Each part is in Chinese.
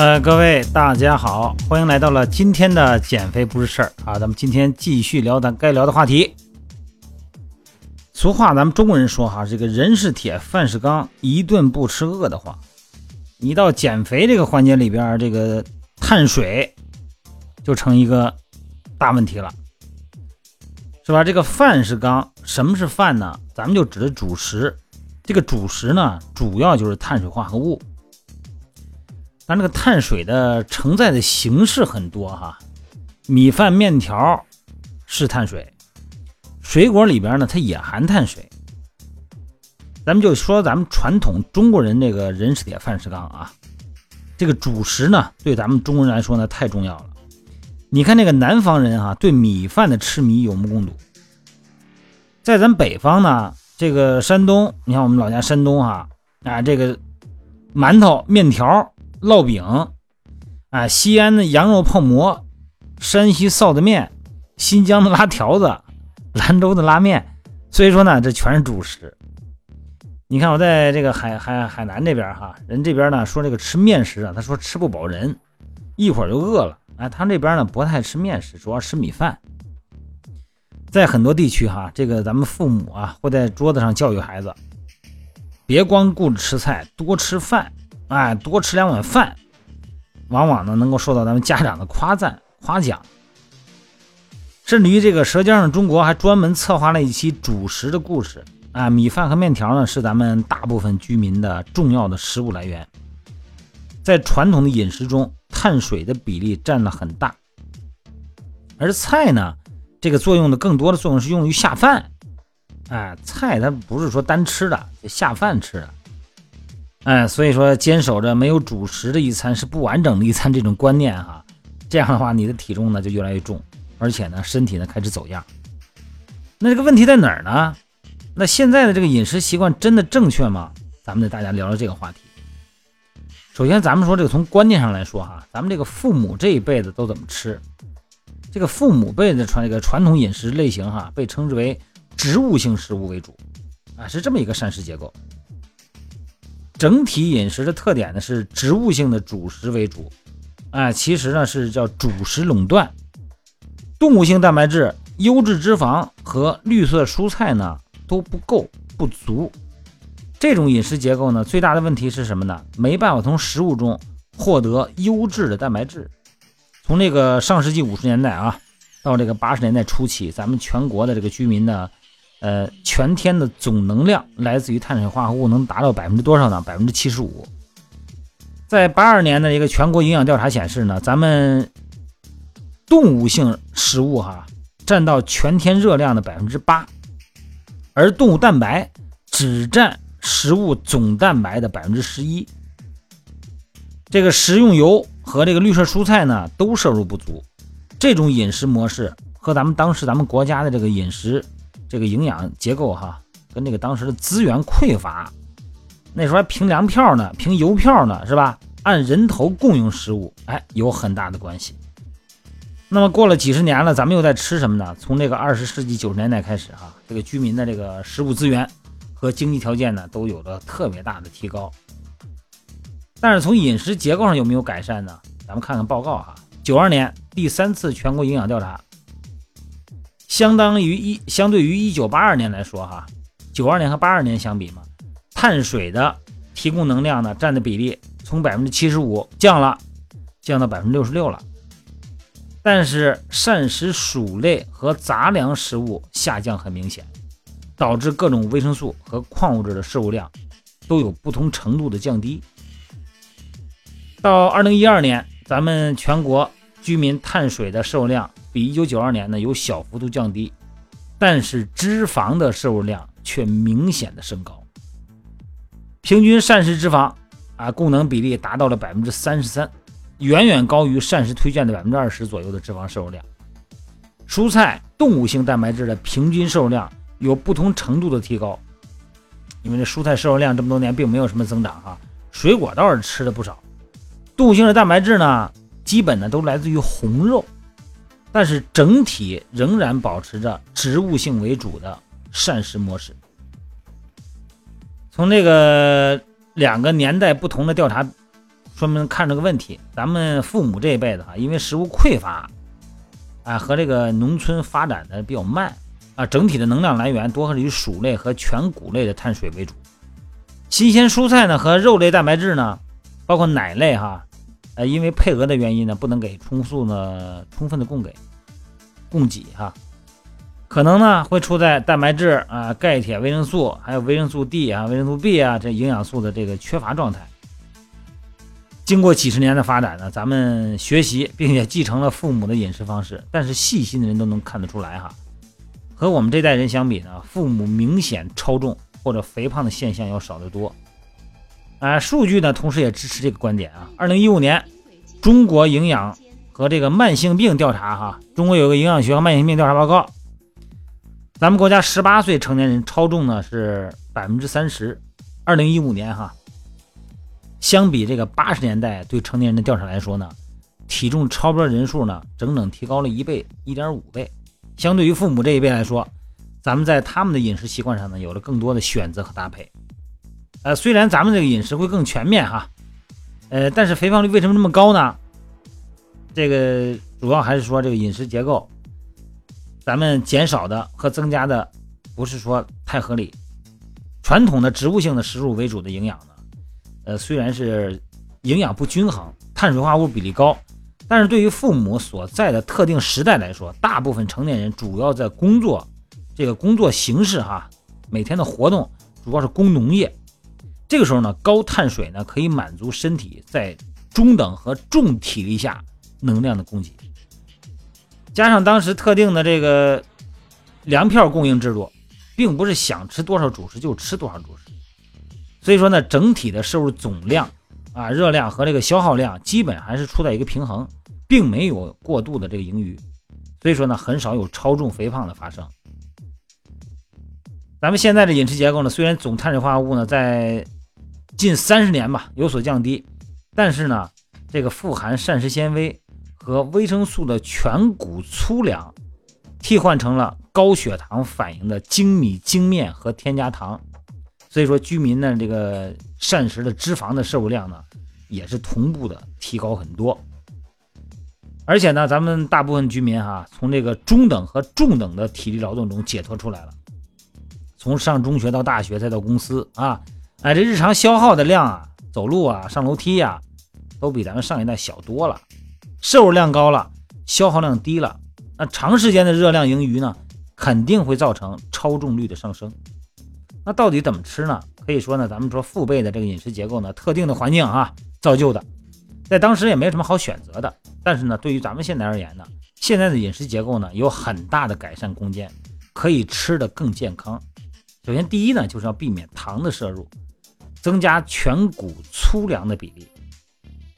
呃，各位大家好，欢迎来到了今天的减肥不是事儿啊！咱们今天继续聊咱该聊的话题。俗话，咱们中国人说哈，这个人是铁，饭是钢，一顿不吃饿得慌。你到减肥这个环节里边，这个碳水就成一个大问题了，是吧？这个饭是钢，什么是饭呢？咱们就指的主食。这个主食呢，主要就是碳水化合物。咱这个碳水的承载的形式很多哈，米饭、面条是碳水，水果里边呢它也含碳水。咱们就说咱们传统中国人这个人是铁，饭是钢啊，这个主食呢对咱们中国人来说呢太重要了。你看那个南方人哈，对米饭的痴迷有目共睹。在咱北方呢，这个山东，你看我们老家山东哈啊，这个馒头、面条。烙饼，啊，西安的羊肉泡馍，山西臊子面，新疆的拉条子，兰州的拉面，所以说呢，这全是主食。你看我在这个海海海南这边哈，人这边呢说这个吃面食啊，他说吃不饱人，一会儿就饿了。哎，他这边呢不太吃面食，主要吃米饭。在很多地区哈，这个咱们父母啊会在桌子上教育孩子，别光顾着吃菜，多吃饭。哎，多吃两碗饭，往往呢能够受到咱们家长的夸赞、夸奖。甚至于这个《舌尖上中国》还专门策划了一期主食的故事啊。米饭和面条呢是咱们大部分居民的重要的食物来源，在传统的饮食中，碳水的比例占了很大。而菜呢，这个作用的更多的作用是用于下饭。哎，菜它不是说单吃的，下饭吃的。哎，所以说坚守着没有主食的一餐是不完整的一餐这种观念哈，这样的话你的体重呢就越来越重，而且呢身体呢开始走样。那这个问题在哪儿呢？那现在的这个饮食习惯真的正确吗？咱们得大家聊聊这个话题。首先咱们说这个从观念上来说哈，咱们这个父母这一辈子都怎么吃？这个父母辈的传这个传统饮食类型哈，被称之为植物性食物为主啊，是这么一个膳食结构。整体饮食的特点呢是植物性的主食为主，啊，其实呢是叫主食垄断，动物性蛋白质、优质脂肪和绿色蔬菜呢都不够不足。这种饮食结构呢最大的问题是什么呢？没办法从食物中获得优质的蛋白质。从这个上世纪五十年代啊，到这个八十年代初期，咱们全国的这个居民呢。呃，全天的总能量来自于碳水化合物能达到百分之多少呢？百分之七十五。在八二年的一个全国营养调查显示呢，咱们动物性食物哈占到全天热量的百分之八，而动物蛋白只占食物总蛋白的百分之十一。这个食用油和这个绿色蔬菜呢都摄入不足。这种饮食模式和咱们当时咱们国家的这个饮食。这个营养结构哈，跟这个当时的资源匮乏，那时候还凭粮票呢，凭邮票呢，是吧？按人头供应食物，哎，有很大的关系。那么过了几十年了，咱们又在吃什么呢？从这个二十世纪九十年代开始哈，这个居民的这个食物资源和经济条件呢，都有了特别大的提高。但是从饮食结构上有没有改善呢？咱们看看报告哈，九二年第三次全国营养调查。相当于一，相对于一九八二年来说，哈，九二年和八二年相比嘛，碳水的提供能量呢占的比例从百分之七十五降了，降到百分之六十六了。但是膳食薯类和杂粮食物下降很明显，导致各种维生素和矿物质的摄入量都有不同程度的降低。到二零一二年，咱们全国居民碳水的摄入量。比一九九二年呢有小幅度降低，但是脂肪的摄入量却明显的升高。平均膳食脂肪啊供能比例达到了百分之三十三，远远高于膳食推荐的百分之二十左右的脂肪摄入量。蔬菜、动物性蛋白质的平均摄入量有不同程度的提高，因为这蔬菜摄入量这么多年并没有什么增长哈，水果倒是吃的不少。动物性的蛋白质呢，基本呢都来自于红肉。但是整体仍然保持着植物性为主的膳食模式。从这个两个年代不同的调查说明看这个问题。咱们父母这一辈子哈，因为食物匮乏，啊，和这个农村发展的比较慢啊，整体的能量来源多是以薯类和全谷类的碳水为主。新鲜蔬菜呢和肉类蛋白质呢，包括奶类哈，呃，因为配额的原因呢，不能给充数呢充分的供给供给哈。可能呢会处在蛋白质啊、钙、铁、维生素，还有维生素 D 啊、维生素 B 啊这营养素的这个缺乏状态。经过几十年的发展呢，咱们学习并且继承了父母的饮食方式，但是细心的人都能看得出来哈，和我们这代人相比呢，父母明显超重或者肥胖的现象要少得多。啊，数据呢同时也支持这个观点啊。二零一五年中国营养和这个慢性病调查哈，中国有个营养学和慢性病调查报告。咱们国家十八岁成年人超重呢是百分之三十，二零一五年哈，相比这个八十年代对成年人的调查来说呢，体重超标人数呢整整提高了一倍一点五倍。相对于父母这一辈来说，咱们在他们的饮食习惯上呢有了更多的选择和搭配。呃，虽然咱们这个饮食会更全面哈，呃，但是肥胖率为什么这么高呢？这个主要还是说这个饮食结构。咱们减少的和增加的不是说太合理。传统的植物性的食物为主的营养呢，呃，虽然是营养不均衡，碳水化合物比例高，但是对于父母所在的特定时代来说，大部分成年人主要在工作，这个工作形式哈，每天的活动主要是工农业。这个时候呢，高碳水呢可以满足身体在中等和重体力下能量的供给。加上当时特定的这个粮票供应制度，并不是想吃多少主食就吃多少主食，所以说呢，整体的摄入总量啊，热量和这个消耗量基本还是处在一个平衡，并没有过度的这个盈余，所以说呢，很少有超重肥胖的发生。咱们现在的饮食结构呢，虽然总碳水化合物呢在近三十年吧有所降低，但是呢，这个富含膳食纤维。和维生素的全谷粗粮替换成了高血糖反应的精米精面和添加糖，所以说居民呢这个膳食的脂肪的摄入量呢也是同步的提高很多。而且呢，咱们大部分居民哈从这个中等和重等的体力劳动中解脱出来了，从上中学到大学再到公司啊，哎这日常消耗的量啊，走路啊上楼梯呀，都比咱们上一代小多了。摄入量高了，消耗量低了，那长时间的热量盈余呢，肯定会造成超重率的上升。那到底怎么吃呢？可以说呢，咱们说父辈的这个饮食结构呢，特定的环境啊造就的，在当时也没什么好选择的。但是呢，对于咱们现在而言呢，现在的饮食结构呢有很大的改善空间，可以吃得更健康。首先，第一呢，就是要避免糖的摄入，增加全谷粗粮的比例。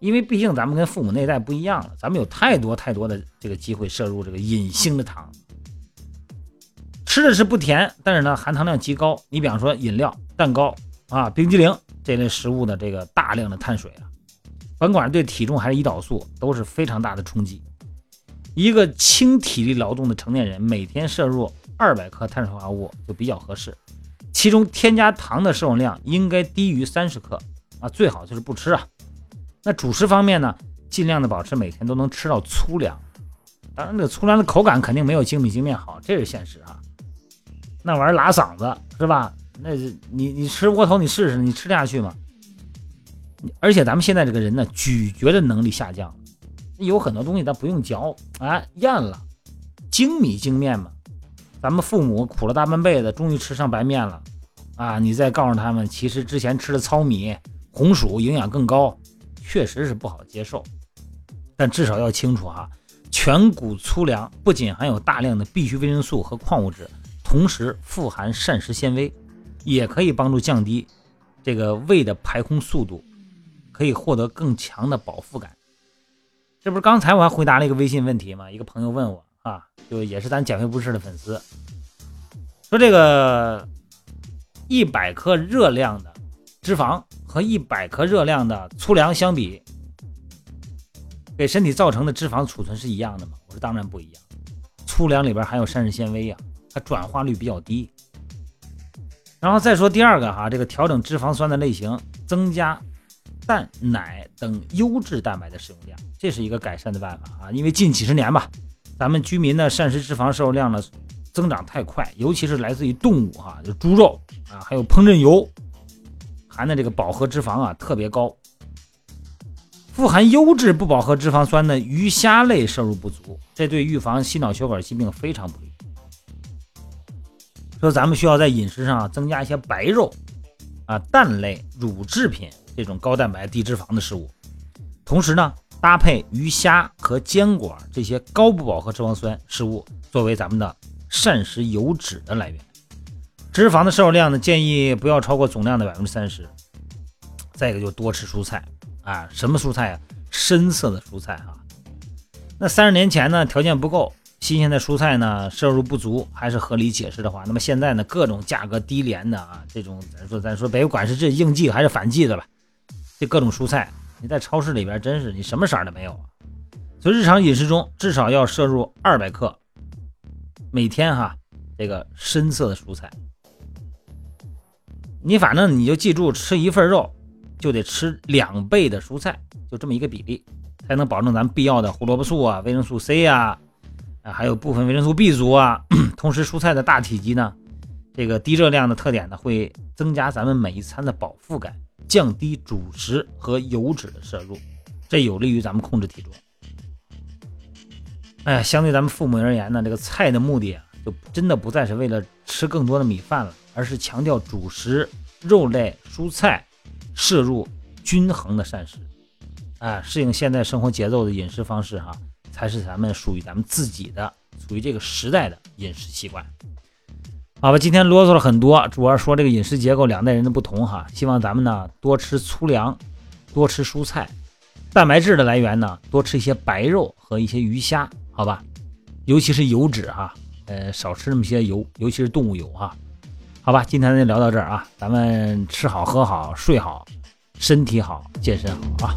因为毕竟咱们跟父母那代不一样了，咱们有太多太多的这个机会摄入这个隐性的糖，吃的是不甜，但是呢含糖量极高。你比方说饮料、蛋糕啊、冰激凌这类食物的这个大量的碳水啊，甭管是对体重还是胰岛素都是非常大的冲击。一个轻体力劳动的成年人每天摄入二百克碳水化合物就比较合适，其中添加糖的摄入量应该低于三十克啊，最好就是不吃啊。那主食方面呢，尽量的保持每天都能吃到粗粮，当然这个粗粮的口感肯定没有精米精面好，这是现实啊。那玩意儿拉嗓子是吧？那你你吃窝头你试试，你吃得下去吗？而且咱们现在这个人呢，咀嚼的能力下降，有很多东西他不用嚼，哎，咽了，精米精面嘛。咱们父母苦了大半辈子，终于吃上白面了啊！你再告诉他们，其实之前吃的糙米、红薯营养更高。确实是不好接受，但至少要清楚哈，全谷粗粮不仅含有大量的必需维生素和矿物质，同时富含膳食纤维，也可以帮助降低这个胃的排空速度，可以获得更强的饱腹感。这不是刚才我还回答了一个微信问题吗？一个朋友问我啊，就也是咱减肥不是的粉丝，说这个一百克热量的脂肪。和一百克热量的粗粮相比，给身体造成的脂肪储存是一样的吗？我说当然不一样。粗粮里边含有膳食纤维呀，它转化率比较低。然后再说第二个哈，这个调整脂肪酸的类型，增加蛋、奶等优质蛋白的使用量，这是一个改善的办法啊。因为近几十年吧，咱们居民的膳食脂肪摄入量呢增长太快，尤其是来自于动物哈，猪肉啊，还有烹饪油，含的这个饱和脂肪啊特别高。富含优质不饱和脂肪酸的鱼虾类摄入不足，这对预防心脑血管疾病非常不利。说咱们需要在饮食上增加一些白肉啊、蛋类、乳制品这种高蛋白低脂肪的食物，同时呢，搭配鱼虾和坚果这些高不饱和脂肪酸食物作为咱们的膳食油脂的来源。脂肪的摄入量呢，建议不要超过总量的百分之三十。再一个就多吃蔬菜。啊，什么蔬菜啊？深色的蔬菜哈。那三十年前呢，条件不够，新鲜的蔬菜呢摄入不足，还是合理解释的话，那么现在呢，各种价格低廉的啊，这种咱说咱说，别管是这应季还是反季的吧，这各种蔬菜，你在超市里边真是你什么色儿都没有啊。所以日常饮食中至少要摄入二百克每天哈，这个深色的蔬菜。你反正你就记住，吃一份肉。就得吃两倍的蔬菜，就这么一个比例，才能保证咱们必要的胡萝卜素啊、维生素 C 啊，啊，还有部分维生素 B 族啊。同时，蔬菜的大体积呢，这个低热量的特点呢，会增加咱们每一餐的饱腹感，降低主食和油脂的摄入，这有利于咱们控制体重。哎，相对咱们父母而言呢，这个菜的目的啊，就真的不再是为了吃更多的米饭了，而是强调主食、肉类、蔬菜。摄入均衡的膳食，啊，适应现在生活节奏的饮食方式哈，才是咱们属于咱们自己的、属于这个时代的饮食习惯。好吧，今天啰嗦了很多，主要说这个饮食结构两代人的不同哈。希望咱们呢多吃粗粮，多吃蔬菜，蛋白质的来源呢多吃一些白肉和一些鱼虾，好吧，尤其是油脂哈，呃，少吃那么些油，尤其是动物油哈。好吧，今天就聊到这儿啊，咱们吃好喝好睡好，身体好健身好啊。